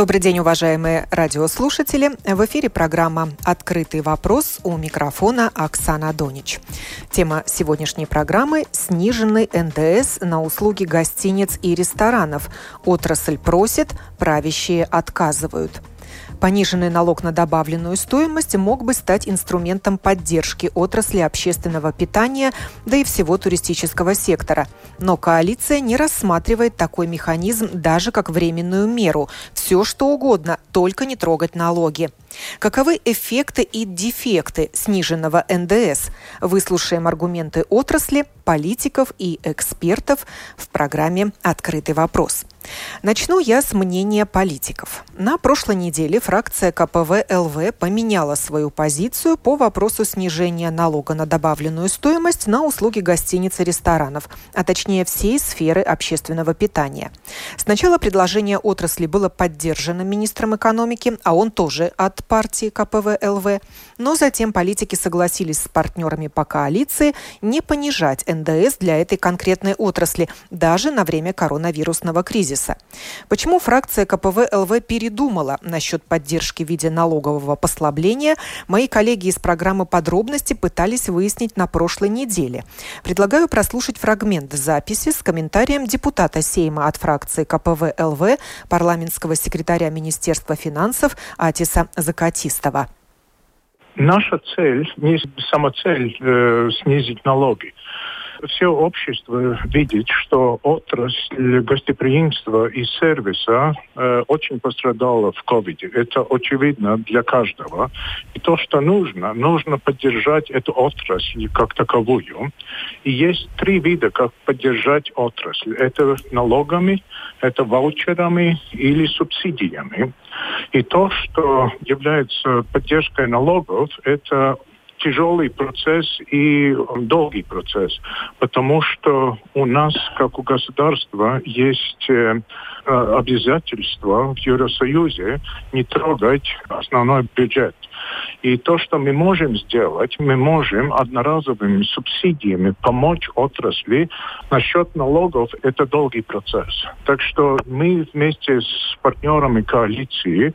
Добрый день, уважаемые радиослушатели. В эфире программа «Открытый вопрос» у микрофона Оксана Донич. Тема сегодняшней программы – сниженный НДС на услуги гостиниц и ресторанов. Отрасль просит, правящие отказывают – Пониженный налог на добавленную стоимость мог бы стать инструментом поддержки отрасли общественного питания, да и всего туристического сектора. Но коалиция не рассматривает такой механизм даже как временную меру. Все что угодно, только не трогать налоги. Каковы эффекты и дефекты сниженного НДС? Выслушаем аргументы отрасли, политиков и экспертов в программе «Открытый вопрос». Начну я с мнения политиков. На прошлой неделе фракция КПВ ЛВ поменяла свою позицию по вопросу снижения налога на добавленную стоимость на услуги гостиниц и ресторанов, а точнее всей сферы общественного питания. Сначала предложение отрасли было поддержано министром экономики, а он тоже от партии КПВ ЛВ, но затем политики согласились с партнерами по коалиции не понижать НДС для этой конкретной отрасли даже на время коронавирусного кризиса кризиса. Почему фракция КПВ ЛВ передумала насчет поддержки в виде налогового послабления, мои коллеги из программы «Подробности» пытались выяснить на прошлой неделе. Предлагаю прослушать фрагмент записи с комментарием депутата Сейма от фракции КПВ ЛВ, парламентского секретаря Министерства финансов Атиса Закатистова. Наша цель, не сама цель э, снизить налоги все общество видит, что отрасль гостеприимства и сервиса э, очень пострадала в ковиде. Это очевидно для каждого. И то, что нужно, нужно поддержать эту отрасль как таковую. И есть три вида, как поддержать отрасль. Это налогами, это ваучерами или субсидиями. И то, что является поддержкой налогов, это тяжелый процесс и долгий процесс, потому что у нас, как у государства, есть э, обязательство в Евросоюзе не трогать основной бюджет. И то, что мы можем сделать, мы можем одноразовыми субсидиями помочь отрасли. Насчет налогов это долгий процесс. Так что мы вместе с партнерами коалиции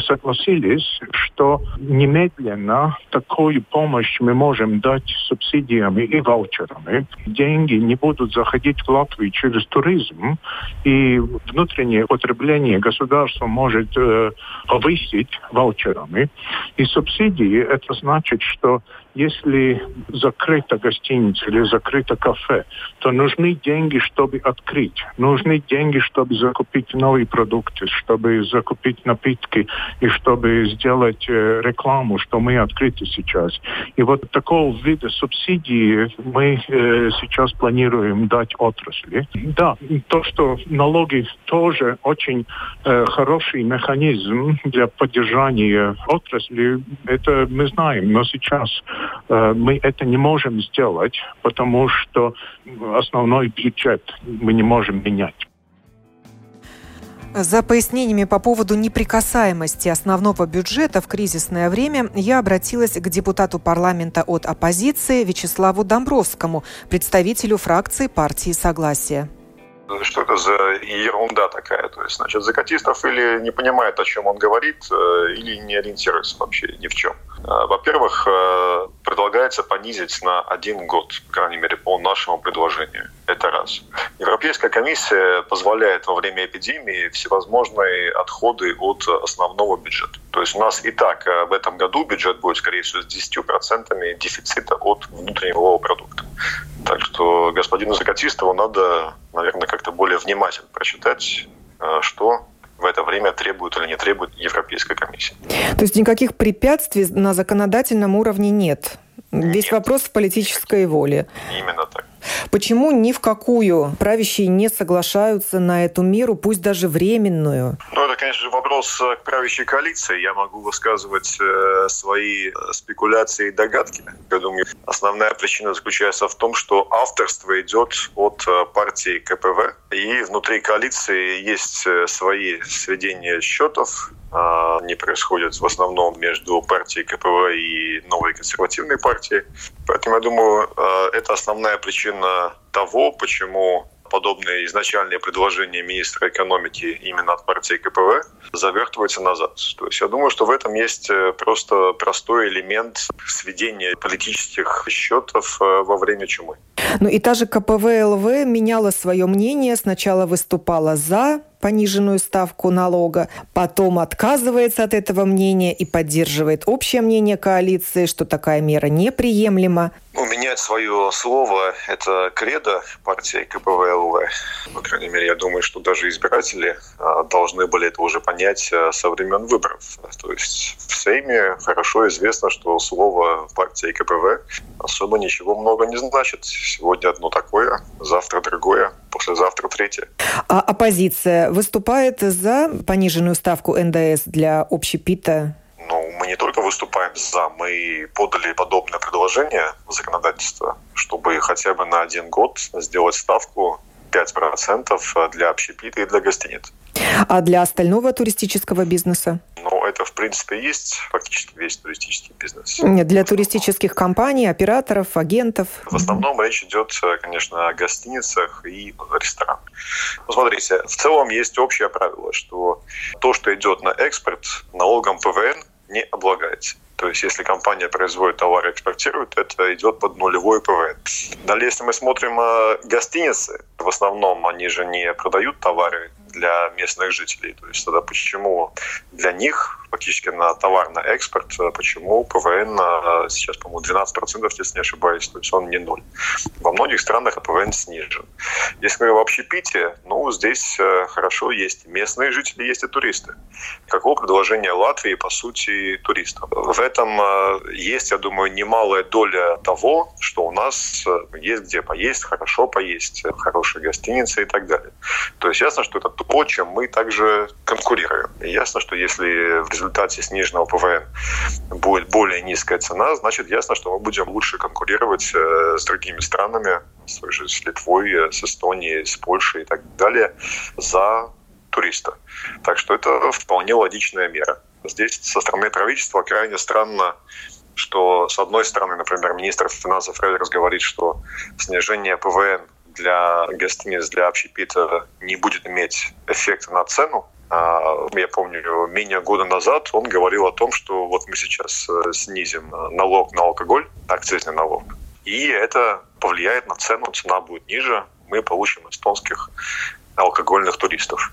согласились, что немедленно такую помощь мы можем дать субсидиями и ваучерами. Деньги не будут заходить в Латвию через туризм, и внутреннее потребление государство может э, повысить ваучерами. И субсидии это значит, что если закрыта гостиница или закрыто кафе, то нужны деньги, чтобы открыть. Нужны деньги, чтобы закупить новые продукты, чтобы закупить напитки и чтобы сделать э, рекламу, что мы открыты сейчас. И вот такого вида субсидии мы э, сейчас планируем дать отрасли. Да, то, что налоги тоже очень э, хороший механизм для поддержания отрасли, это мы знаем, но сейчас мы это не можем сделать, потому что основной бюджет мы не можем менять. За пояснениями по поводу неприкасаемости основного бюджета в кризисное время я обратилась к депутату парламента от оппозиции Вячеславу Домбровскому, представителю фракции партии «Согласие» что это за ерунда такая. То есть, значит, Закатистов или не понимает, о чем он говорит, э, или не ориентируется вообще ни в чем. Э, во-первых, э, предлагается понизить на один год, по крайней мере, по нашему предложению. Это раз. Европейская комиссия позволяет во время эпидемии всевозможные отходы от основного бюджета. То есть у нас и так в этом году бюджет будет, скорее всего, с 10% дефицита от внутреннего продукта. Так что господину Закатистову надо, наверное, как-то более внимательно прочитать, э, что в это время требует или не требует Европейская комиссия. То есть никаких препятствий на законодательном уровне нет? Весь нет. вопрос в политической воле. Именно так. Почему ни в какую правящие не соглашаются на эту меру, пусть даже временную? Ну, это, конечно же, вопрос к правящей коалиции. Я могу высказывать э, свои спекуляции и догадки. Я думаю, основная причина заключается в том, что авторство идет от э, партии КПВ, и внутри коалиции есть э, свои сведения счетов, они происходят в основном между партией КПВ и новой консервативной партией. Поэтому я думаю, а, это основная причина того, почему подобные изначальные предложения министра экономики именно от партии КПВ завертываются назад. То есть я думаю, что в этом есть э, просто простой элемент сведения политических счетов э, во время чумы. Ну и та же КПВ-ЛВ меняла свое мнение. Сначала выступала за пониженную ставку налога, потом отказывается от этого мнения и поддерживает общее мнение коалиции, что такая мера неприемлема. Ну, менять свое слово – это кредо партии КПВЛВ. По крайней мере, я думаю, что даже избиратели а, должны были это уже понять а, со времен выборов. То есть в Сейме хорошо известно, что слово партии КПВ особо ничего много не значит. Сегодня одно такое, завтра другое, послезавтра третье. А оппозиция выступает за пониженную ставку НДС для общепита ну, мы не только выступаем за, мы подали подобное предложение в законодательство, чтобы хотя бы на один год сделать ставку 5% для общепита и для гостиниц. А для остального туристического бизнеса? Ну, это, в принципе, есть фактически весь туристический бизнес. Для туристических компаний, операторов, агентов? В основном речь идет, конечно, о гостиницах и ресторанах. Ну, смотрите, в целом есть общее правило, что то, что идет на экспорт, налогом ПВН не облагается. То есть, если компания производит товар и экспортирует, это идет под нулевой ПВН. Далее, если мы смотрим э, гостиницы, в основном они же не продают товары для местных жителей. То есть тогда почему для них фактически на товар на экспорт, э, почему ПВН э, сейчас, по-моему, 12%, если не ошибаюсь, то есть он не ноль. Во многих странах ПВН снижен. Если мы в общепите, ну, здесь э, хорошо есть местные жители, есть и туристы. Каково предложение Латвии, по сути, туристам? В этом есть, я думаю, немалая доля того, что у нас есть где поесть, хорошо поесть, хорошие гостиницы и так далее. То есть ясно, что это то, чем мы также конкурируем. И ясно, что если в результате сниженного ПВН будет более низкая цена, значит ясно, что мы будем лучше конкурировать э, с другими странами, с, с Литвой, э, с Эстонией, с Польшей и так далее за туриста. Так что это вполне логичная мера. Здесь со стороны правительства крайне странно что, с одной стороны, например, министр финансов Реверс говорит, что снижение ПВН для гостиниц, для общепита не будет иметь эффекта на цену, а, я помню, менее года назад он говорил о том, что вот мы сейчас э, снизим налог на алкоголь, акцизный налог, и это повлияет на цену, цена будет ниже, мы получим эстонских алкогольных туристов.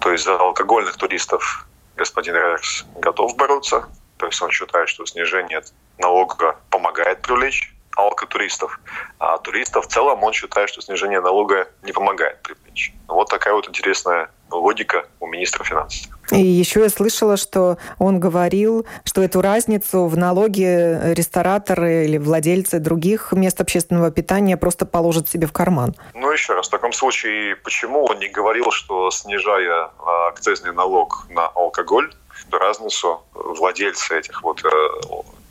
То есть за алкогольных туристов господин Рекс готов бороться, то есть он считает, что снижение налога помогает привлечь алкотуристов, а туристов в целом он считает, что снижение налога не помогает привлечь. Вот такая вот интересная логика у министра финансов. И еще я слышала, что он говорил, что эту разницу в налоге рестораторы или владельцы других мест общественного питания просто положат себе в карман. Ну, еще раз, в таком случае, почему он не говорил, что снижая а, акцизный налог на алкоголь, разницу владельцы этих вот э,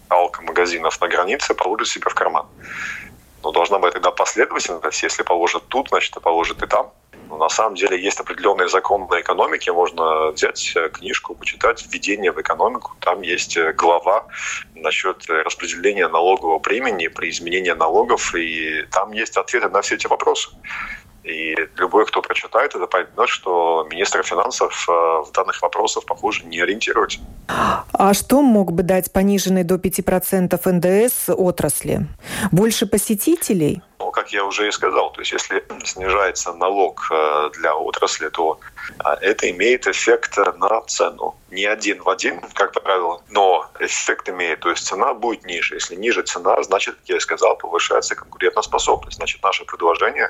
алкомагазинов на границе положат себе в карман. Но должна быть тогда последовательность. Если положат тут, значит, и положат и там. Но на самом деле есть определенные законы на экономике. Можно взять э, книжку, почитать «Введение в экономику». Там есть э, глава насчет распределения налогового времени при изменении налогов. И там есть ответы на все эти вопросы. И любой, кто прочитает это, поймет, что министр финансов э, в данных вопросах, похоже, не ориентируется. А что мог бы дать пониженный до 5% НДС отрасли? Больше посетителей? Ну, как я уже и сказал, то есть если снижается налог э, для отрасли, то э, это имеет эффект на цену. Не один в один, как правило, но эффект имеет. То есть цена будет ниже. Если ниже цена, значит, как я и сказал, повышается конкурентоспособность. Значит, наше предложение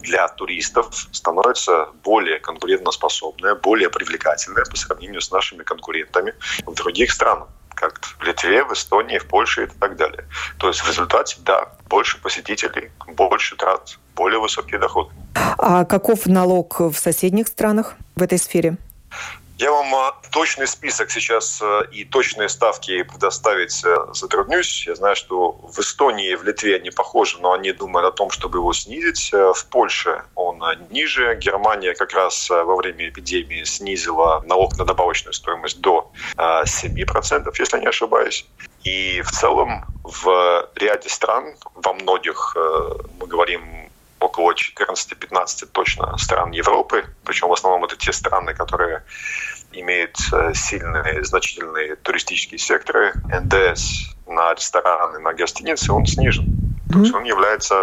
для туристов становится более конкурентоспособное, более привлекательное по сравнению с нашими конкурентами в других странах. Как в Литве, в Эстонии, в Польше и так далее. То есть в результате, да, больше посетителей, больше трат, более высокие доходы. А каков налог в соседних странах в этой сфере? Я вам а, точный список сейчас а, и точные ставки предоставить а, затруднюсь. Я знаю, что в Эстонии и в Литве они похожи, но они думают о том, чтобы его снизить. В Польше он ниже. Германия как раз во время эпидемии снизила налог на добавочную стоимость до 7%, если не ошибаюсь. И в целом в ряде стран, во многих, мы говорим около 14-15 точно стран Европы, причем в основном это те страны, которые имеют э, сильные, значительные туристические секторы. НДС на рестораны, на гостиницы, он снижен. Mm-hmm. То есть он является,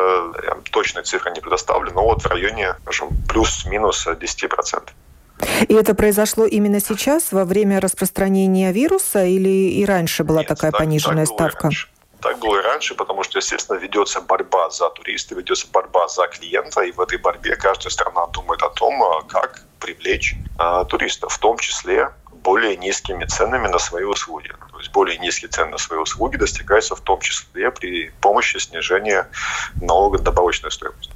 я точной цифры не предоставлю, но вот в районе, скажем, плюс-минус 10%. И это произошло именно сейчас, во время распространения вируса, или и раньше была Нет, такая так, пониженная так ставка? Раньше. Так было и раньше, потому что, естественно, ведется борьба за туриста, ведется борьба за клиента, и в этой борьбе каждая страна думает о том, а, как привлечь а, туристов, в том числе более низкими ценами на свои услуги. То есть более низкие цены на свои услуги достигаются в том числе при помощи снижения налога на добавочную стоимость.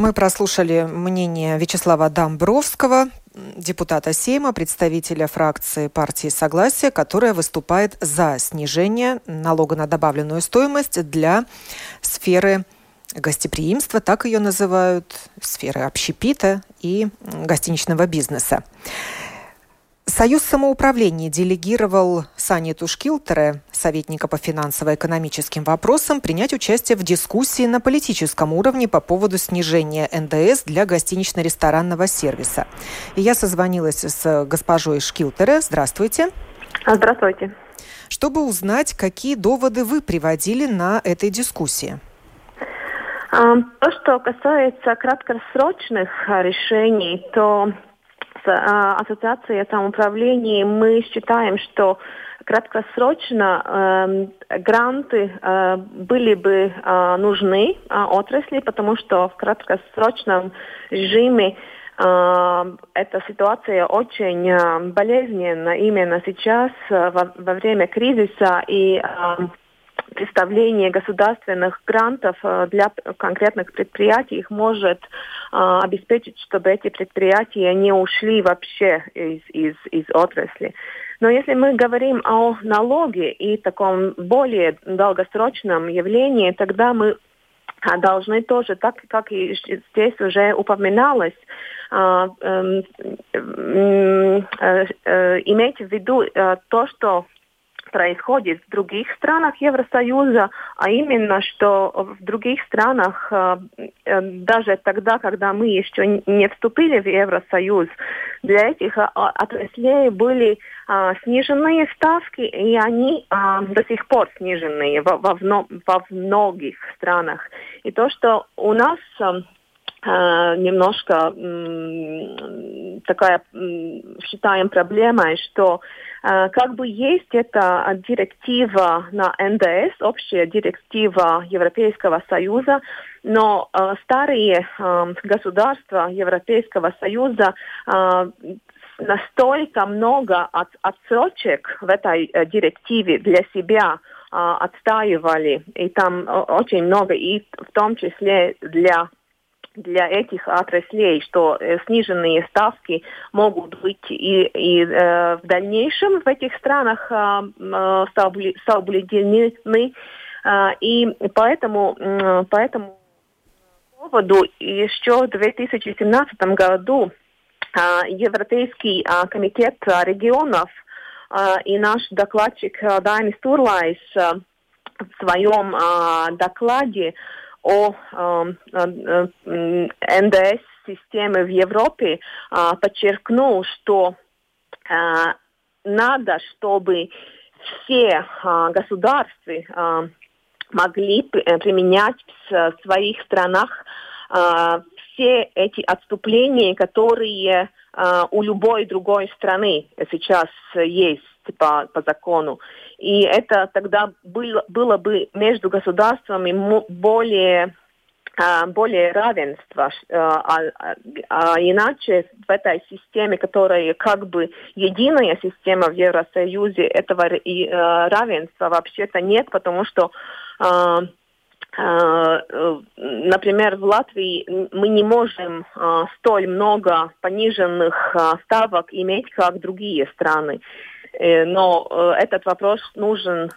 Мы прослушали мнение Вячеслава Домбровского, депутата Сейма, представителя фракции партии Согласия, которая выступает за снижение налога на добавленную стоимость для сферы гостеприимства, так ее называют, сферы общепита и гостиничного бизнеса. Союз самоуправления делегировал Сане Тушкилтере, советника по финансово-экономическим вопросам, принять участие в дискуссии на политическом уровне по поводу снижения НДС для гостинично-ресторанного сервиса. И я созвонилась с госпожой Шкилтере. Здравствуйте. Здравствуйте. Чтобы узнать, какие доводы вы приводили на этой дискуссии. То, что касается краткосрочных решений, то Ассоциацией самоуправления мы считаем, что краткосрочно э, гранты э, были бы э, нужны э, отрасли, потому что в краткосрочном режиме э, эта ситуация очень э, болезненна именно сейчас, э, во, во время кризиса, и э, представление государственных грантов э, для конкретных предприятий их может э, обеспечить, чтобы эти предприятия не ушли вообще из, из, из отрасли. Но если мы говорим о налоге и таком более долгосрочном явлении, тогда мы а, должны тоже, так как и здесь уже упоминалось, э, эм, иметь в виду то, что происходит в других странах Евросоюза, а именно, что в других странах, э, э, даже тогда, когда мы еще не вступили в Евросоюз, для этих э, отраслей были сниженные ставки, и они до сих пор сниженные во, многих странах. И то, что у нас немножко такая считаем проблемой, что как бы есть эта директива на НДС, общая директива Европейского Союза, но э, старые э, государства Европейского Союза настолько много от, отсрочек в этой директиве для себя отстаивали, и там очень много, и в том числе для для этих отраслей, что э, сниженные ставки могут быть и, и э, в дальнейшем в этих странах э, э соблюдены. Э, и поэтому, э, поэтому поводу еще в 2017 году э, Европейский э, комитет регионов э, и наш докладчик э, Дайнис Турлайс э, в своем э, докладе о НДС-системе в Европе подчеркнул, что надо, чтобы все государства могли применять в своих странах все эти отступления, которые у любой другой страны сейчас есть по, по закону. И это тогда было, было бы между государствами более более равенства, а, а, а иначе в этой системе, которая как бы единая система в Евросоюзе, этого равенства вообще-то нет, потому что например, в Латвии мы не можем столь много пониженных ставок иметь, как другие страны. Э, но э, этот вопрос нужен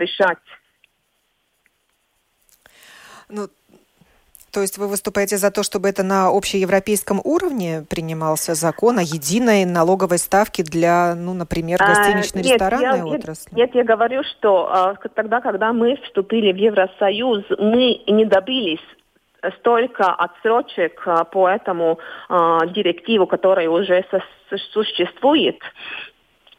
решать ну, то есть вы выступаете за то, чтобы это на общеевропейском уровне принимался закон о единой налоговой ставке для, ну, например, гостиничной, а, нет, ресторанной я, отрасли? Нет, я говорю, что а, тогда, когда мы вступили в Евросоюз, мы не добились столько отсрочек а, по этому а, директиву, которая уже существует.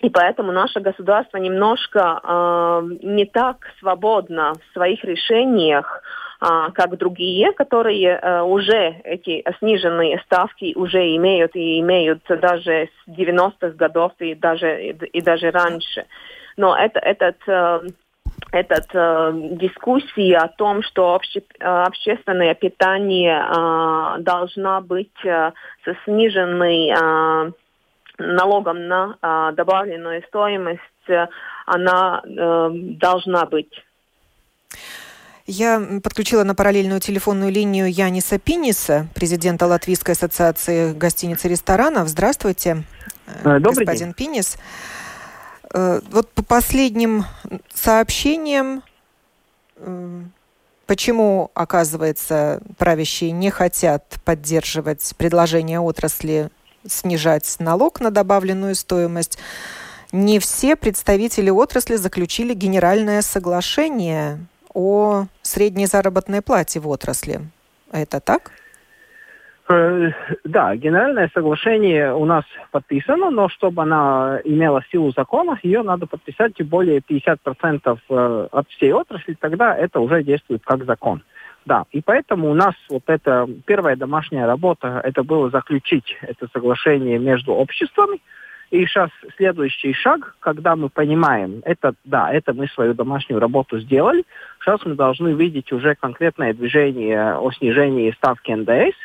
И поэтому наше государство немножко э, не так свободно в своих решениях, а, как другие, которые э, уже эти сниженные ставки уже имеют и имеют даже с 90-х годов и даже, и даже раньше. Но это, этот э, этот э, дискуссия о том, что обще, э, общественное питание э, должна быть э, со сниженной э, налогом на э, добавленную стоимость, э, она э, должна быть. Я подключила на параллельную телефонную линию Яниса Пиниса, президента Латвийской ассоциации гостиниц и ресторанов. Здравствуйте, э, Добрый господин день. Пинис. Э, вот по последним сообщениям, э, почему, оказывается, правящие не хотят поддерживать предложение отрасли снижать налог на добавленную стоимость, не все представители отрасли заключили генеральное соглашение о средней заработной плате в отрасли. Это так? Э, да, генеральное соглашение у нас подписано, но чтобы она имела силу закона, ее надо подписать более 50% э, от всей отрасли, тогда это уже действует как закон. Да, и поэтому у нас вот эта первая домашняя работа, это было заключить это соглашение между обществами, и сейчас следующий шаг, когда мы понимаем, это да, это мы свою домашнюю работу сделали, сейчас мы должны видеть уже конкретное движение о снижении ставки НДС.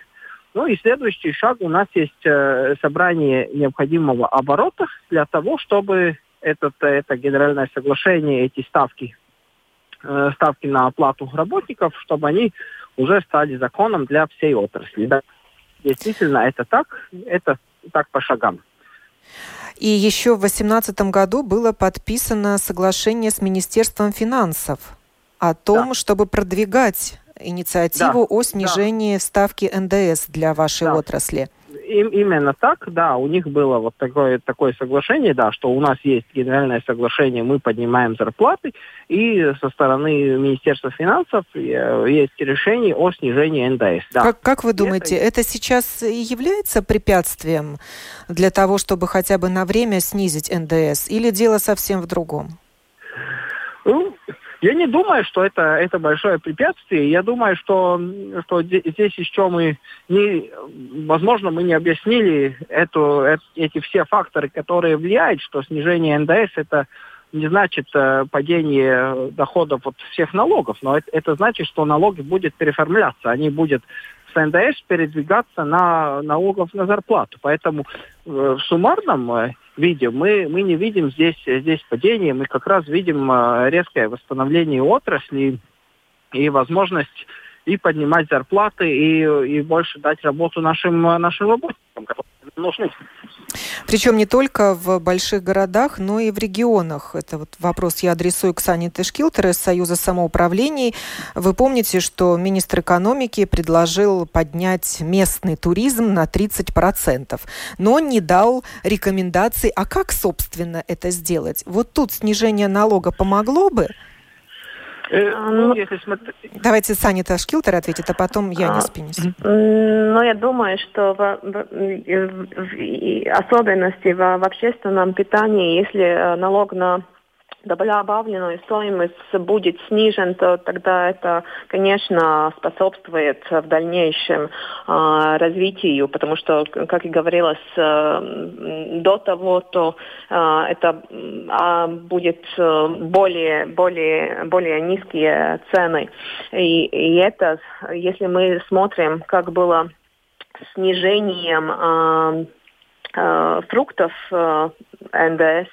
Ну и следующий шаг у нас есть э, собрание необходимого оборота для того, чтобы этот, это генеральное соглашение, эти ставки, э, ставки на оплату работников, чтобы они уже стали законом для всей отрасли. Да. Действительно, это так, это так по шагам. И еще в 2018 году было подписано соглашение с Министерством финансов о том, да. чтобы продвигать инициативу да. о снижении да. ставки НДС для вашей да. отрасли им, именно так, да, у них было вот такое, такое соглашение, да, что у нас есть генеральное соглашение, мы поднимаем зарплаты, и со стороны Министерства финансов э, есть решение о снижении НДС. Да. Как, как вы думаете, это... это сейчас и является препятствием для того, чтобы хотя бы на время снизить НДС, или дело совсем в другом? Ну, я не думаю, что это, это большое препятствие. Я думаю, что, что здесь еще мы не, возможно, мы не объяснили эту, эти все факторы, которые влияют, что снижение НДС это не значит э, падение доходов от всех налогов, но это, это значит, что налоги будут переформляться, они будут с НДС передвигаться на налогов на зарплату. Поэтому э, в суммарном виде мы, мы не видим здесь, здесь падения, мы как раз видим э, резкое восстановление отрасли и возможность и поднимать зарплаты, и, и больше дать работу нашим, нашим работникам, нужны. Причем не только в больших городах, но и в регионах. Это вот вопрос я адресую к Сане Тышкилтер из Союза самоуправлений. Вы помните, что министр экономики предложил поднять местный туризм на 30%, но не дал рекомендаций, а как, собственно, это сделать. Вот тут снижение налога помогло бы? Э, а, ну, ну Давайте Саня Ташкилтер ответит, а потом я не спинюсь. Ну, я думаю, что в, в, в, особенности в, в общественном питании, если э, налог на добавленную стоимость будет снижен, то тогда это, конечно, способствует в дальнейшем э, развитию, потому что, как и говорилось э, до того, то э, это э, будет более, более, более низкие цены. И, и это, если мы смотрим, как было снижением э, э, фруктов э, НДС,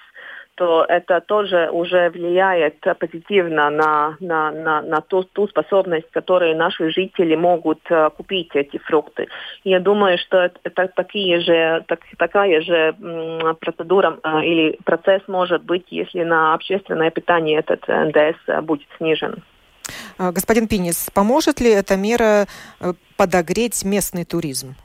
то это тоже уже влияет позитивно на, на, на, на ту, ту способность, которую наши жители могут uh, купить эти фрукты. Я думаю, что это, такие же, так, такая же процедура э, или процесс может быть, если на общественное питание этот НДС э, будет снижен. А, господин Пинис, поможет ли эта мера э, подогреть местный туризм?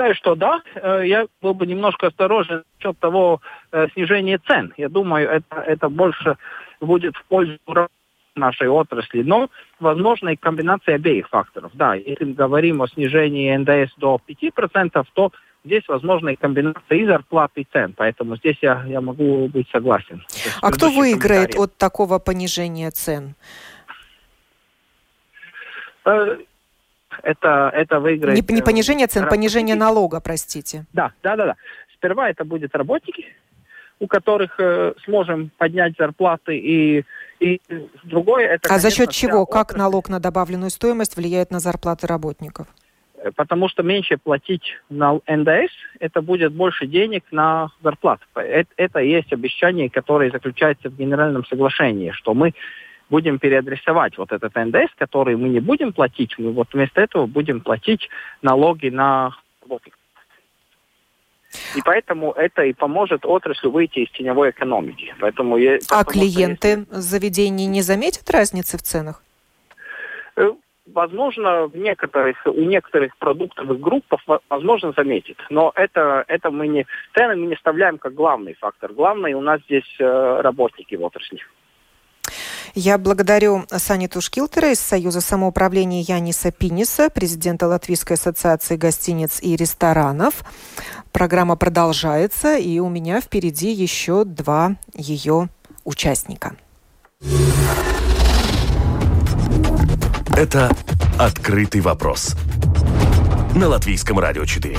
Считаю, что да. Э, я был бы немножко осторожен насчет того э, снижения цен. Я думаю, это, это больше будет в пользу нашей отрасли. Но, возможно, и комбинация обеих факторов. Да, если мы говорим о снижении НДС до 5%, то здесь возможна и комбинация и зарплат, и цен. Поэтому здесь я, я могу быть согласен. А кто выиграет от такого понижения цен? Э, это, это выиграет... Не, не понижение цен, работники. понижение налога, простите. Да, да, да, да. Сперва это будет работники, у которых э, сможем поднять зарплаты и и другое это. А конечно, за счет чего? Как налог на добавленную стоимость влияет на зарплаты работников? Э, потому что меньше платить на НДС, это будет больше денег на зарплату. Это, это есть обещание, которое заключается в генеральном соглашении, что мы будем переадресовать вот этот НДС, который мы не будем платить, мы вот вместо этого будем платить налоги на и поэтому это и поможет отрасли выйти из теневой экономики. Поэтому я, а клиенты если... заведений не заметят разницы в ценах? Э, возможно, в некоторых, у некоторых продуктовых группах возможно заметит. Но это, это мы не, цены мы не вставляем как главный фактор. Главный у нас здесь э, работники в отрасли. Я благодарю Саниту Шкилтера из Союза самоуправления Яниса Пиниса, президента Латвийской ассоциации гостиниц и ресторанов. Программа продолжается, и у меня впереди еще два ее участника. Это «Открытый вопрос» на Латвийском радио 4.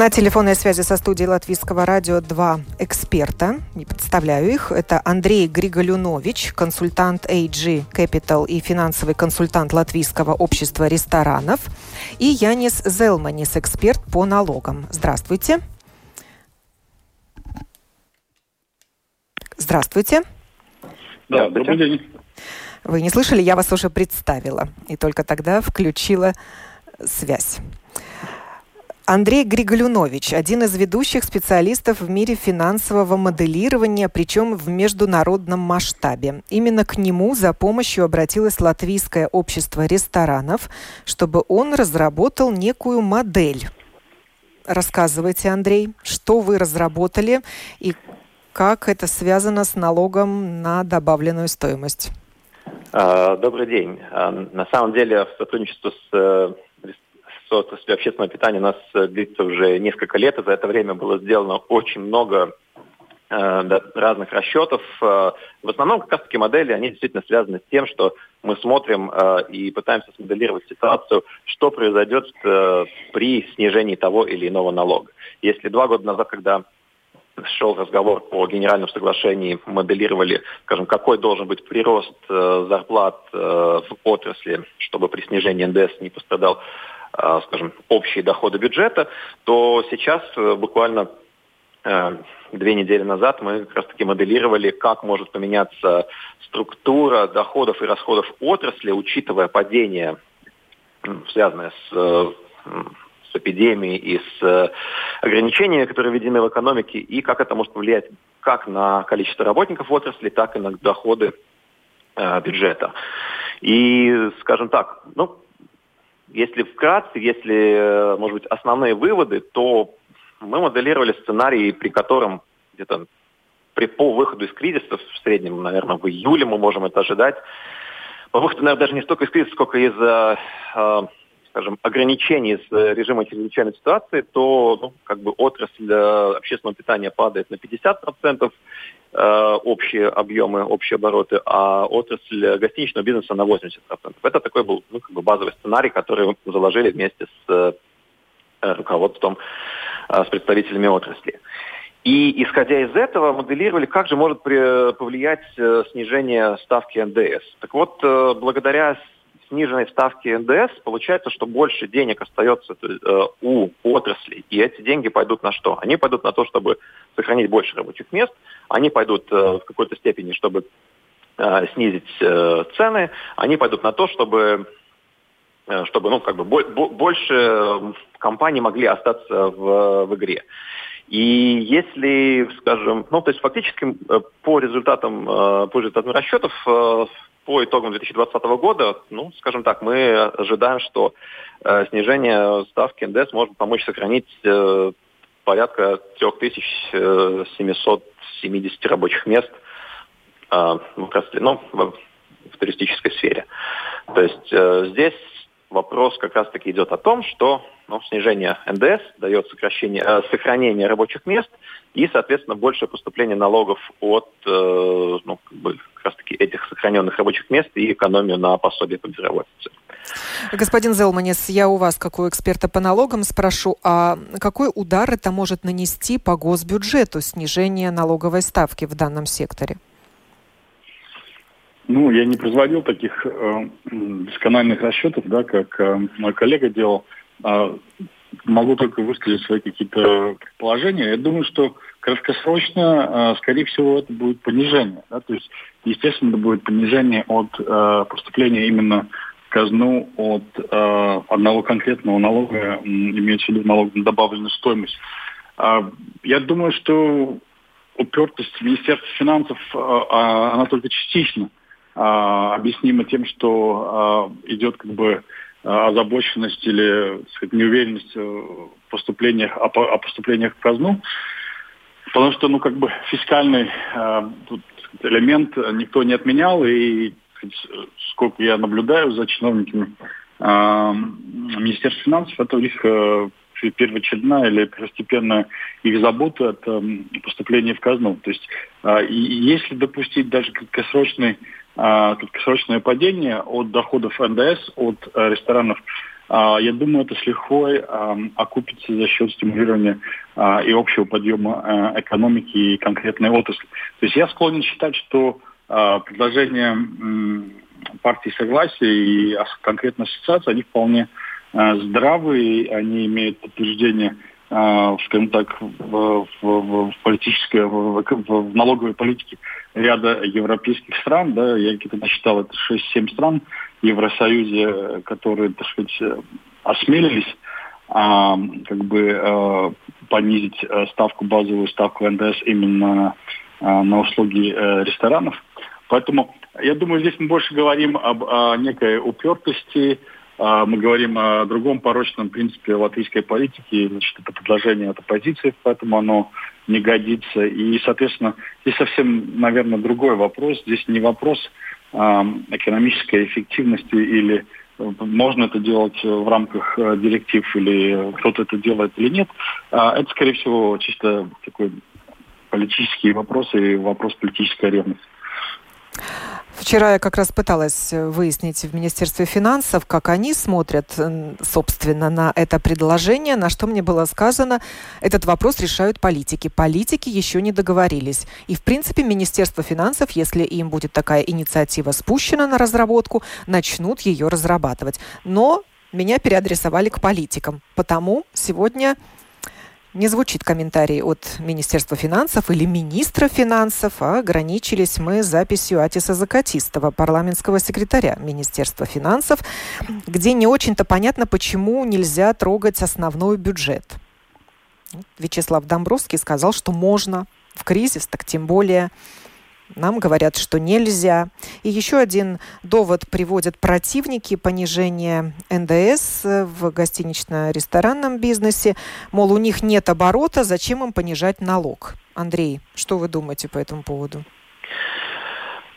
На телефонной связи со студией Латвийского радио два эксперта. И представляю их. Это Андрей Григолюнович, консультант AG Capital и финансовый консультант Латвийского общества ресторанов. И Янис Зелманис, эксперт по налогам. Здравствуйте. Здравствуйте. Да, добрый день. Вы не слышали, я вас уже представила. И только тогда включила связь. Андрей Григолюнович, один из ведущих специалистов в мире финансового моделирования, причем в международном масштабе. Именно к нему за помощью обратилось Латвийское общество ресторанов, чтобы он разработал некую модель. Рассказывайте, Андрей, что вы разработали и как это связано с налогом на добавленную стоимость. А, добрый день. А, на самом деле, в сотрудничестве с э, отрасли общественного питания у нас э, длится уже несколько лет, и за это время было сделано очень много э, разных расчетов. Э, в основном как раз-таки модели, они действительно связаны с тем, что мы смотрим и пытаемся смоделировать ситуацию, что произойдет при снижении того или иного налога. Если два года назад, когда шел разговор по генеральному соглашению, моделировали, скажем, какой должен быть прирост зарплат в отрасли, чтобы при снижении НДС не пострадал скажем, общие доходы бюджета, то сейчас э, буквально две недели назад мы как раз-таки моделировали, как может поменяться структура доходов и расходов отрасли, учитывая падение, связанное с, с эпидемией и с ограничениями, которые введены в экономике, и как это может повлиять как на количество работников в отрасли, так и на доходы э, бюджета. И, скажем так, ну, если вкратце, если, э, может быть, основные выводы, то мы моделировали сценарий, при котором где-то при, по выходу из кризиса, в среднем, наверное, в июле мы можем это ожидать, по выходу, наверное, даже не столько из кризиса, сколько из э, э скажем, ограничений с э, режима чрезвычайной ситуации, то ну, как бы отрасль э, общественного питания падает на 50%, э, общие объемы, общие обороты, а отрасль гостиничного бизнеса на 80%. Это такой был ну, как бы базовый сценарий, который мы заложили вместе с руководством, с представителями отрасли. И исходя из этого моделировали, как же может повлиять снижение ставки НДС. Так вот, благодаря сниженной ставки НДС, получается, что больше денег остается э, у отраслей. И эти деньги пойдут на что? Они пойдут на то, чтобы сохранить больше рабочих мест, они пойдут э, в какой-то степени, чтобы э, снизить цены, они пойдут на то, чтобы чтобы ну, как бы больше компаний могли остаться в, в игре. И если, скажем, ну, то есть фактически по результатам, по результатам расчетов по итогам 2020 года, ну, скажем так, мы ожидаем, что э, снижение ставки НДС может помочь сохранить э, порядка 3770 рабочих мест э, в, ну, в, в туристической сфере. То есть э, здесь вопрос как раз-таки идет о том, что ну, снижение НДС дает сокращение, э, сохранение рабочих мест и, соответственно, большее поступление налогов от э, ну, как, бы, как раз-таки этих сохраненных рабочих мест и экономию на пособие по безработице. Господин Зелманис, я у вас, как у эксперта по налогам, спрошу, а какой удар это может нанести по госбюджету снижение налоговой ставки в данном секторе? Ну, я не производил таких э, доскональных расчетов, да, как э, мой коллега делал. А могу только высказать свои какие-то предположения. Я думаю, что краткосрочно, э, скорее всего, это будет понижение. Да? То есть, естественно, это будет понижение от э, поступления именно в казну от э, одного конкретного налога, имеется в виду налог на добавленную стоимость. Э, я думаю, что упертость Министерства финансов, э, она только частично а, объяснимо тем, что а, идет как бы а, озабоченность или сказать, неуверенность в поступлениях, о, о поступлениях в казну. Потому что, ну, как бы фискальный тут элемент никто не отменял, и сколько я наблюдаю за чиновниками Министерства финансов, это у них первоочередная или первостепенная их забота это поступление в казну. То есть если допустить даже краткосрочный краткосрочное падение от доходов НДС от э, ресторанов, я думаю, это с лихвой окупится за счет стимулирования а, и общего подъема э, экономики и конкретной отрасли. То есть я склонен считать, что предложения партии согласия и конкретно ассоциации, они вполне здравые, они имеют подтверждение а, скажем так, в, в, в политической, в, в налоговой политике ряда европейских стран, да, я где-то насчитал, это 6-7 стран в Евросоюзе, которые, так сказать, осмелились а, как бы а, понизить а, ставку, базовую ставку НДС именно а, на услуги а, ресторанов. Поэтому я думаю, здесь мы больше говорим об о некой упертости, а, мы говорим о другом порочном принципе латвийской политики, значит, это предложение от оппозиции, поэтому оно не годится. И, соответственно, здесь совсем, наверное, другой вопрос. Здесь не вопрос э, экономической эффективности или э, можно это делать в рамках э, директив или кто-то это делает или нет. А это, скорее всего, чисто такой политический вопрос и вопрос политической ревности. Вчера я как раз пыталась э, выяснить в Министерстве финансов, как они смотрят, собственно, на это предложение, на что мне было сказано, этот вопрос решают политики. Политики еще не договорились. И, в принципе, Министерство финансов, если им будет такая инициатива спущена на разработку, начнут ее разрабатывать. Но меня переадресовали к политикам. Потому сегодня не звучит комментарий от Министерства финансов или министра финансов, а ограничились мы записью Атиса Закатистова, парламентского секретаря Министерства финансов, где не очень-то понятно, почему нельзя трогать основной бюджет. Вячеслав Домбровский сказал, что можно в кризис, так тем более нам говорят, что нельзя. И еще один довод приводят противники понижения НДС в гостинично-ресторанном бизнесе. Мол, у них нет оборота, зачем им понижать налог? Андрей, что вы думаете по этому поводу?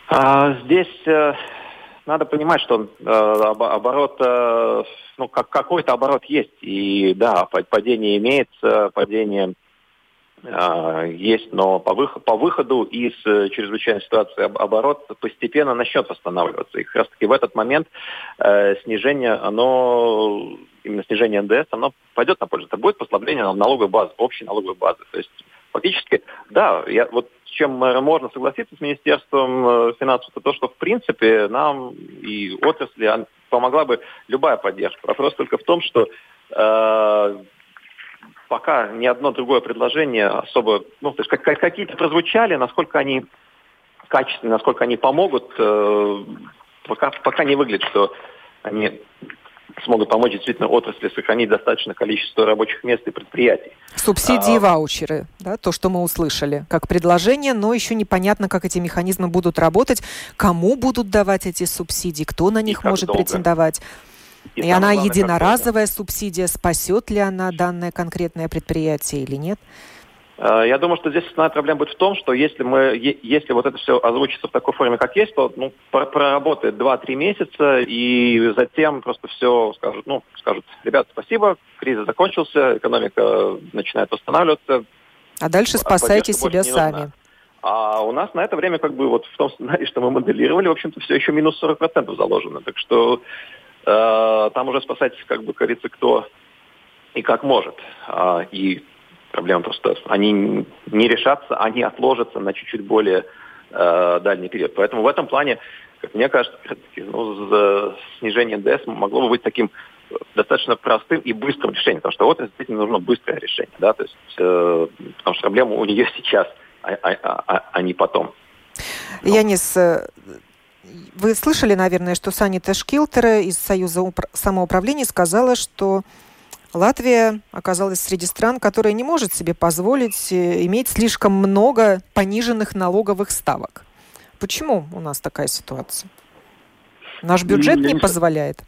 А, здесь э, надо понимать, что э, оборот, э, ну, как, какой-то оборот есть. И да, падение имеется, падение есть, но по, выход, по выходу из э, чрезвычайной ситуации оборот постепенно начнет восстанавливаться. И как раз таки в этот момент э, снижение, оно, именно снижение НДС, оно пойдет на пользу. Это будет послабление налоговой базы, общей налоговой базы. То есть фактически, да, я, вот с чем можно согласиться с Министерством э, финансов, это то, что в принципе нам и отрасли помогла бы любая поддержка. Вопрос только в том, что э, пока ни одно другое предложение особо, ну, то есть как, какие-то прозвучали, насколько они качественные, насколько они помогут, э, пока, пока не выглядит, что они смогут помочь действительно отрасли сохранить достаточное количество рабочих мест и предприятий. Субсидии и а, ваучеры, да, то, что мы услышали, как предложение, но еще непонятно, как эти механизмы будут работать, кому будут давать эти субсидии, кто на них может долго. претендовать. И, и она главное, единоразовая субсидия, спасет ли она данное конкретное предприятие или нет? Э, я думаю, что здесь основная проблема будет в том, что если мы, если вот это все озвучится в такой форме, как есть, то ну, проработает 2-3 месяца, и затем просто все скажут, ну, скажут, ребят, спасибо, кризис закончился, экономика начинает восстанавливаться. А дальше спасайте себя сами. А у нас на это время, как бы вот в том сценарии, что мы моделировали, в общем-то, все еще минус 40% заложено. Так что там уже спасать, как бы говорится, кто и как может. А, и проблема просто, они не решатся, они отложатся на чуть-чуть более э, дальний период. Поэтому в этом плане, как мне кажется, ну, снижение НДС могло бы быть таким достаточно простым и быстрым решением, потому что вот действительно нужно быстрое решение, да, то есть, э, потому что проблема у нее сейчас, а, а, а, а не потом. Янис, вы слышали, наверное, что Санита Шкилтера из Союза самоуправления сказала, что Латвия оказалась среди стран, которые не может себе позволить э, иметь слишком много пониженных налоговых ставок. Почему у нас такая ситуация? Наш бюджет не, не позволяет.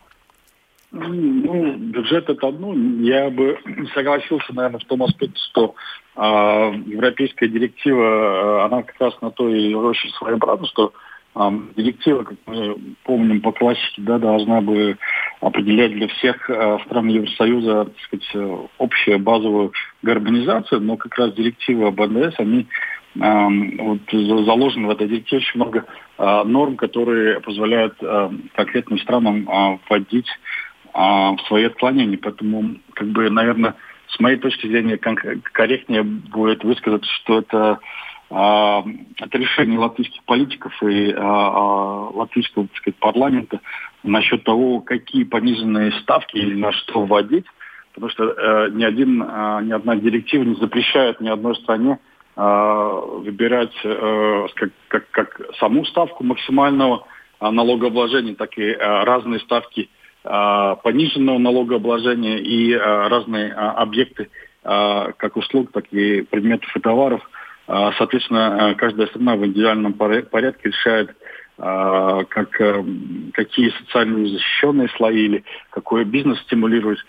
Ну, бюджет это одно. Я бы согласился, наверное, в том аспекте, что э, европейская директива, э, она как раз на то и очень своеобразна, что Директива, как мы помним по классике, да, должна бы определять для всех э, стран Евросоюза так сказать, э, общую базовую гармонизацию, но как раз директива об НДС, они вот, заложены в этой директиве очень много э, норм, которые позволяют конкретным странам вводить в свои отклонения. Поэтому, как бы, наверное, с моей точки зрения, корректнее будет высказать, что это а, это решение латвийских политиков и а, а, латвийского так сказать, парламента насчет того, какие пониженные ставки или на что вводить, потому что э, ни, один, ни одна директива не запрещает ни одной стране выбирать э, как, как, как саму ставку максимального налогообложения, так и разные ставки пониженного налогообложения и разные объекты как услуг, так и предметов и товаров – соответственно, э, каждая страна в индивидуальном порядке решает, а, как, э, какие социально незащищенные слои или какой бизнес стимулировать.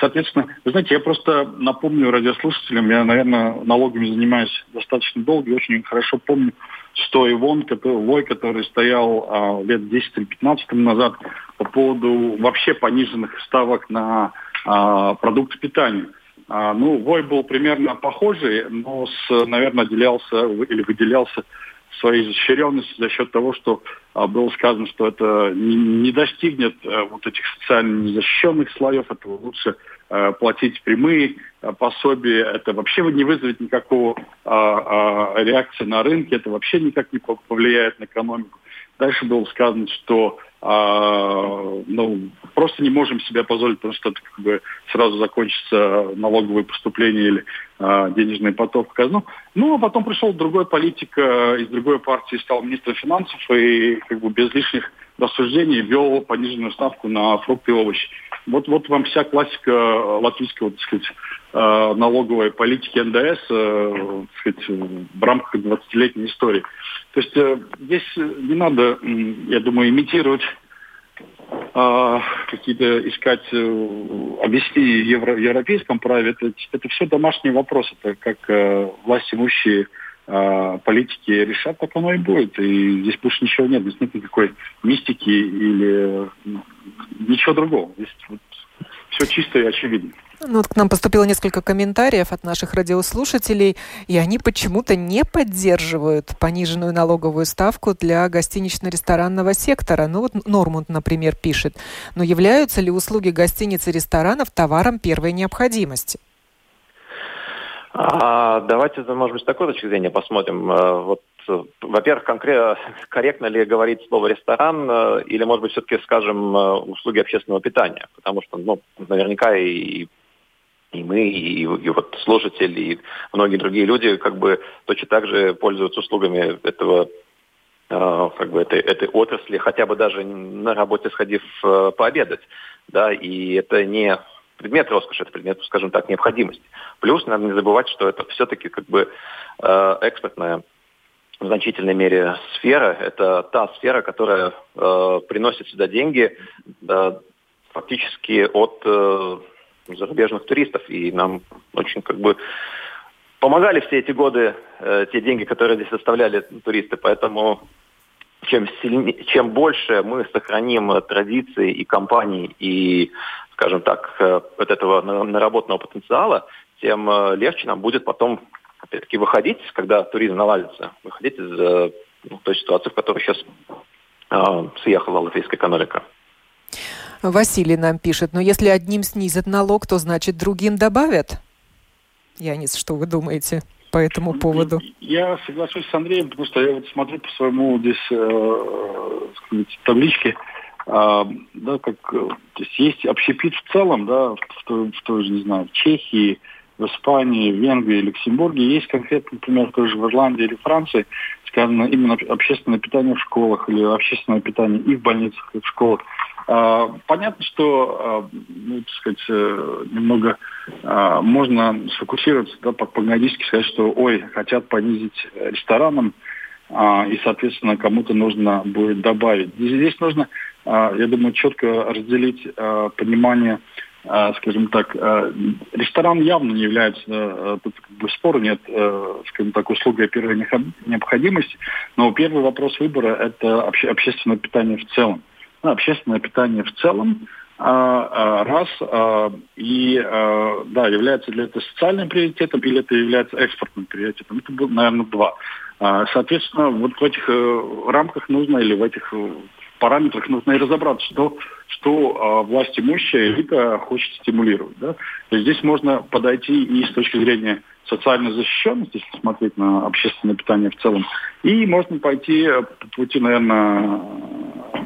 Соответственно, вы знаете, я просто напомню радиослушателям, я, наверное, налогами занимаюсь достаточно долго и очень хорошо помню, что Ивон, который, Вой, который стоял а, лет 10 или 15 назад по поводу вообще пониженных ставок на а, продукты питания. А, ну, вой был примерно похожий, но, с, наверное, отделялся или выделялся своей изощренностью за счет того, что а, было сказано, что это не, не достигнет а, вот этих социально незащищенных слоев, это лучше а, платить прямые а, пособия, это вообще не вызовет никакого а, реакции на рынке, это вообще никак не повлияет на экономику. Дальше было сказано, что а, ну, просто не можем себе позволить, потому что это как бы сразу закончится налоговые поступления или а, денежный поток в казну. Ну, а потом пришел другой политик а, из другой партии, стал министром финансов и как бы без лишних рассуждений ввел пониженную ставку на фрукты и овощи. Вот, вот вам вся классика латвийского, так сказать, а, налоговой политики НДС э, так сказать, в рамках 20-летней истории. То есть э, здесь не надо, я думаю, имитировать какие-то искать э, объяснения в евро, европейском праве, это, это все домашние вопросы. Это как э, власть имущие э, политики решат, так оно и будет. И здесь больше ничего нет. Здесь нет никакой мистики или ничего другого. Здесь вот все чисто и очевидно. Ну, вот к нам поступило несколько комментариев от наших радиослушателей, и они почему-то не поддерживают пониженную налоговую ставку для гостинично-ресторанного сектора. Ну вот Нормунд, например, пишет, но являются ли услуги гостиниц и ресторанов товаром первой необходимости? А, давайте, может быть, с такой точки зрения посмотрим. Э, вот, во-первых, конкретно, корректно ли говорить слово ресторан, э, или, может быть, все-таки скажем э, услуги общественного питания, потому что, ну, наверняка и и мы, и, и вот слушатели, и многие другие люди как бы точно так же пользуются услугами этого э, как бы этой, этой отрасли, хотя бы даже на работе сходив э, пообедать. Да, и это не предмет роскоши, это предмет, скажем так, необходимости. Плюс надо не забывать, что это все-таки как бы э, экспортная в значительной мере сфера. Это та сфера, которая э, приносит сюда деньги э, фактически от э, зарубежных туристов. И нам очень как бы помогали все эти годы э, те деньги, которые здесь составляли туристы. Поэтому чем, сильнее, чем больше мы сохраним традиции и компании, и, скажем так, э, от этого наработанного потенциала, тем э, легче нам будет потом, опять-таки, выходить, когда туризм наладится, выходить из э, ну, той ситуации, в которой сейчас э, съехала латвийская экономика. Василий нам пишет, но если одним снизят налог, то значит другим добавят? Янис, что вы думаете по этому поводу? Я соглашусь с Андреем, потому что я вот смотрю по своему здесь э, сказать, табличке, э, да, как то есть, есть общепит в целом, да, в, в, той, в той же, не знаю, в Чехии, в Испании, в Венгрии, Люксембурге. Есть конкретно, например, тоже в Ирландии или Франции, сказано именно общественное питание в школах или общественное питание и в больницах, и в школах. А, понятно, что, а, ну, так сказать, э, немного а, можно сфокусироваться, да, по-погодически сказать, что, ой, хотят понизить ресторанам, и, соответственно, кому-то нужно будет добавить. Здесь нужно, я думаю, четко разделить понимание скажем так, ресторан явно не является, тут как бы спора нет, скажем так, услугой первой необходимости, но первый вопрос выбора – это общественное питание в целом ну, общественное питание в целом, а, а, раз, а, и, да, является ли это социальным приоритетом или это является экспортным приоритетом. Это было, наверное, два. Соответственно, вот в этих э, рамках нужно или в этих э, параметрах нужно и разобраться, что, что власть имущая элита хочет стимулировать. Да? То есть здесь можно подойти и с точки зрения социальной защищенности, если смотреть на общественное питание в целом, и можно пойти по пути, наверное,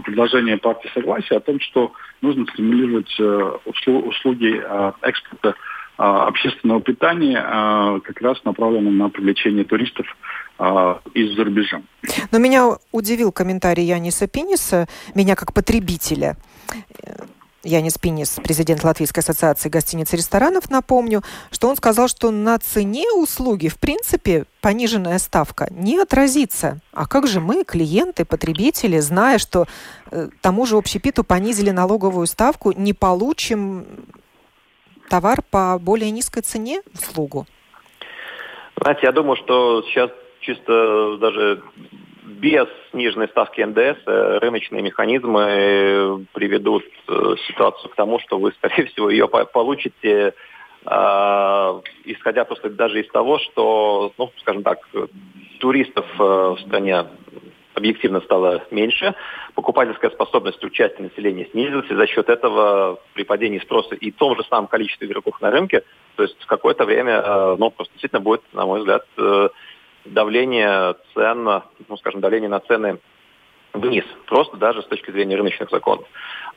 предложение партии согласия о том, что нужно стимулировать э, услуги э, экспорта э, общественного питания, как раз направленные на привлечение туристов из-за рубежа. Но меня удивил комментарий Яниса Пиниса, меня как потребителя. Янис Пинис, президент Латвийской ассоциации гостиниц и ресторанов, напомню, что он сказал, что на цене услуги, в принципе, пониженная ставка не отразится. А как же мы, клиенты, потребители, зная, что э, тому же общепиту понизили налоговую ставку, не получим товар по более низкой цене, услугу? Знаете, я думаю, что сейчас чисто даже без сниженной ставки НДС э, рыночные механизмы э, приведут э, ситуацию к тому, что вы, скорее всего, ее получите, исходя просто даже из того, что, ну, скажем так, туристов в стране объективно стало меньше, покупательская способность у части населения снизилась, и за счет этого при падении спроса и том же самом количестве игроков на рынке, то есть в какое-то время, ну, просто действительно будет, на мой взгляд, давление цен, ну, скажем, давление на цены вниз, просто даже с точки зрения рыночных законов.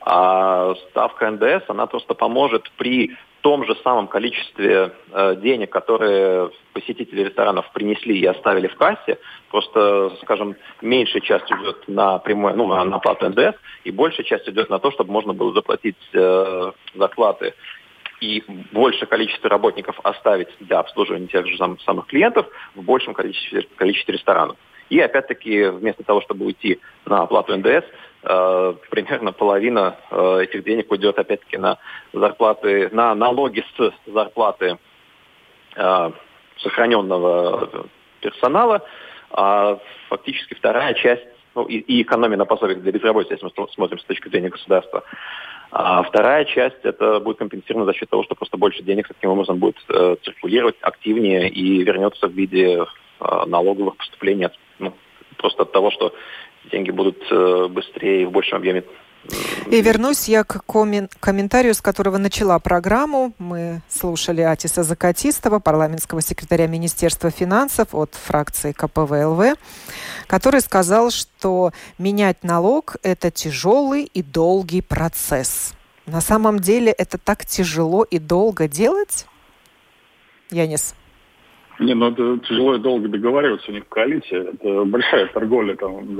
А ставка НДС, она просто поможет при том же самом количестве э, денег, которые посетители ресторанов принесли и оставили в кассе, просто, скажем, меньшая часть идет на прямой, ну, на оплату НДС, и большая часть идет на то, чтобы можно было заплатить э, зарплаты и большее количество работников оставить для обслуживания тех же самых, клиентов в большем количестве, количестве ресторанов. И опять-таки, вместо того, чтобы уйти на оплату НДС, э, примерно половина э, этих денег уйдет опять-таки на зарплаты, на налоги с зарплаты э, сохраненного персонала, а фактически вторая часть, ну и, и экономия на пособиях для безработицы, если мы смотрим с точки зрения государства. А вторая часть это будет компенсирована за счет того, что просто больше денег таким образом будет э, циркулировать активнее и вернется в виде э, налоговых поступлений от ну, просто от того, что деньги будут э, быстрее и в большем объеме и вернусь я к комментарию, с которого начала программу. Мы слушали Атиса Закатистова, парламентского секретаря Министерства финансов от фракции КПВЛВ, который сказал, что менять налог – это тяжелый и долгий процесс. На самом деле это так тяжело и долго делать? Янис. Не, ну это тяжело и долго договариваться у них в коалиции. Это большая торговля, там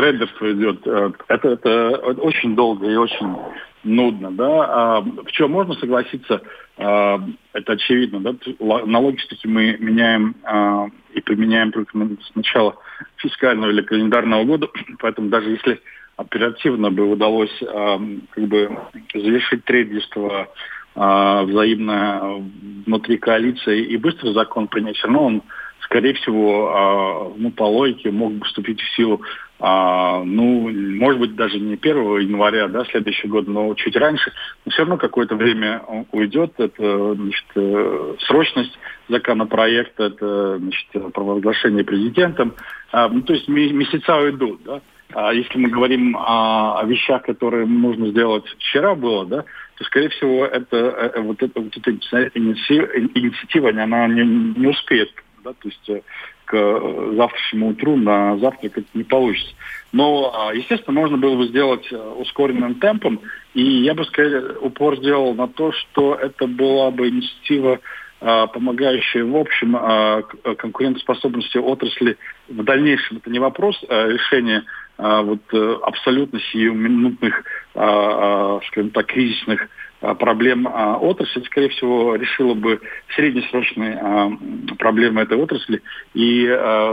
взаимотрейдерство идет. Э, это, это очень долго и очень нудно, да. А в чем можно согласиться, а, это очевидно, да. Налоги все-таки мы меняем а, и применяем только с начала фискального или календарного года, поэтому даже если оперативно бы удалось а, как бы завершить трейдерство э, взаимно внутри коалиции и быстро закон принять, все равно он, скорее всего, э, ну, по логике мог бы вступить в силу, э, ну, может быть, даже не 1 января да, следующего года, но чуть раньше. Но все равно какое-то время уйдет. Это значит, э, срочность законопроекта, это значит, провозглашение президентом. А, ну, то есть месяца уйдут, да. А если мы говорим о, о вещах, которые нужно сделать вчера было, да, то, скорее всего, это, э, вот, это, вот эта инициатива, она не, не успеет. Да, то есть э, к завтрашнему утру на завтрак это не получится. Но, а, естественно, можно было бы сделать э, ускоренным темпом, и я бы, скорее, упор сделал на то, что это была бы инициатива а, помогающая в общем а, конкурентоспособности отрасли в дальнейшем. Это не вопрос решения вот э, абсолютно сиюминутных, скажем так, кризисных проблем отрасли, скорее всего, решила бы среднесрочные проблемы этой отрасли и,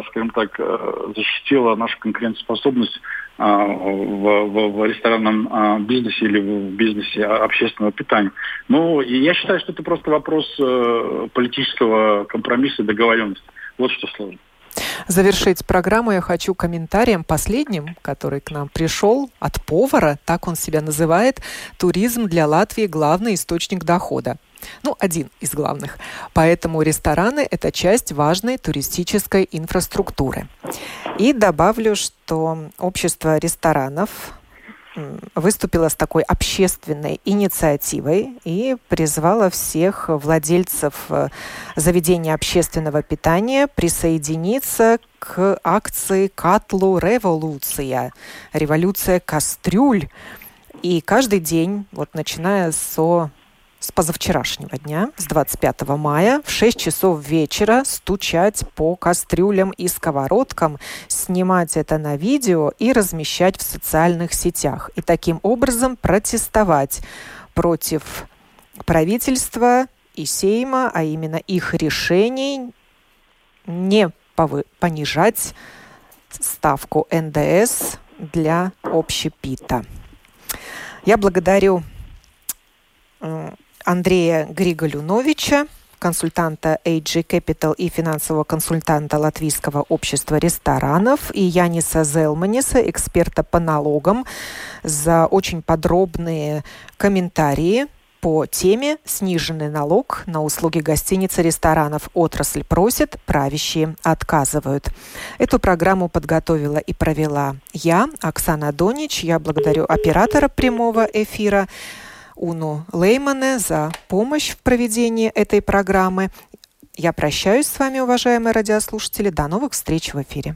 скажем так, э, защитила нашу конкурентоспособность в, в, в ресторанном бизнесе или в бизнесе общественного питания. Ну, я считаю, что это просто вопрос э, политического компромисса и договоренности. Вот что сложно. Завершить программу я хочу комментарием последним, который к нам пришел от повара, так он себя называет. Туризм для Латвии – главный источник дохода. Ну, один из главных. Поэтому рестораны – это часть важной туристической инфраструктуры. И добавлю, что общество ресторанов выступила с такой общественной инициативой и призвала всех владельцев э, заведения общественного питания присоединиться к акции «Катлу революция» – «Революция кастрюль». И каждый день, вот начиная со с позавчерашнего дня, с 25 мая, в 6 часов вечера стучать по кастрюлям и сковородкам, снимать это на видео и размещать в социальных сетях. И таким образом протестовать против правительства и Сейма, а именно их решений не понижать ставку НДС для общепита. Я благодарю Андрея Григолюновича, консультанта AG Capital и финансового консультанта Латвийского общества ресторанов, и Яниса Зелманиса, эксперта по налогам, за очень подробные комментарии по теме «Сниженный налог на услуги гостиниц и ресторанов. Отрасль просит, правящие отказывают». Эту программу подготовила и провела я, Оксана Донич. Я благодарю оператора прямого эфира Уну Леймане за помощь в проведении этой программы. Я прощаюсь с вами, уважаемые радиослушатели. До новых встреч в эфире.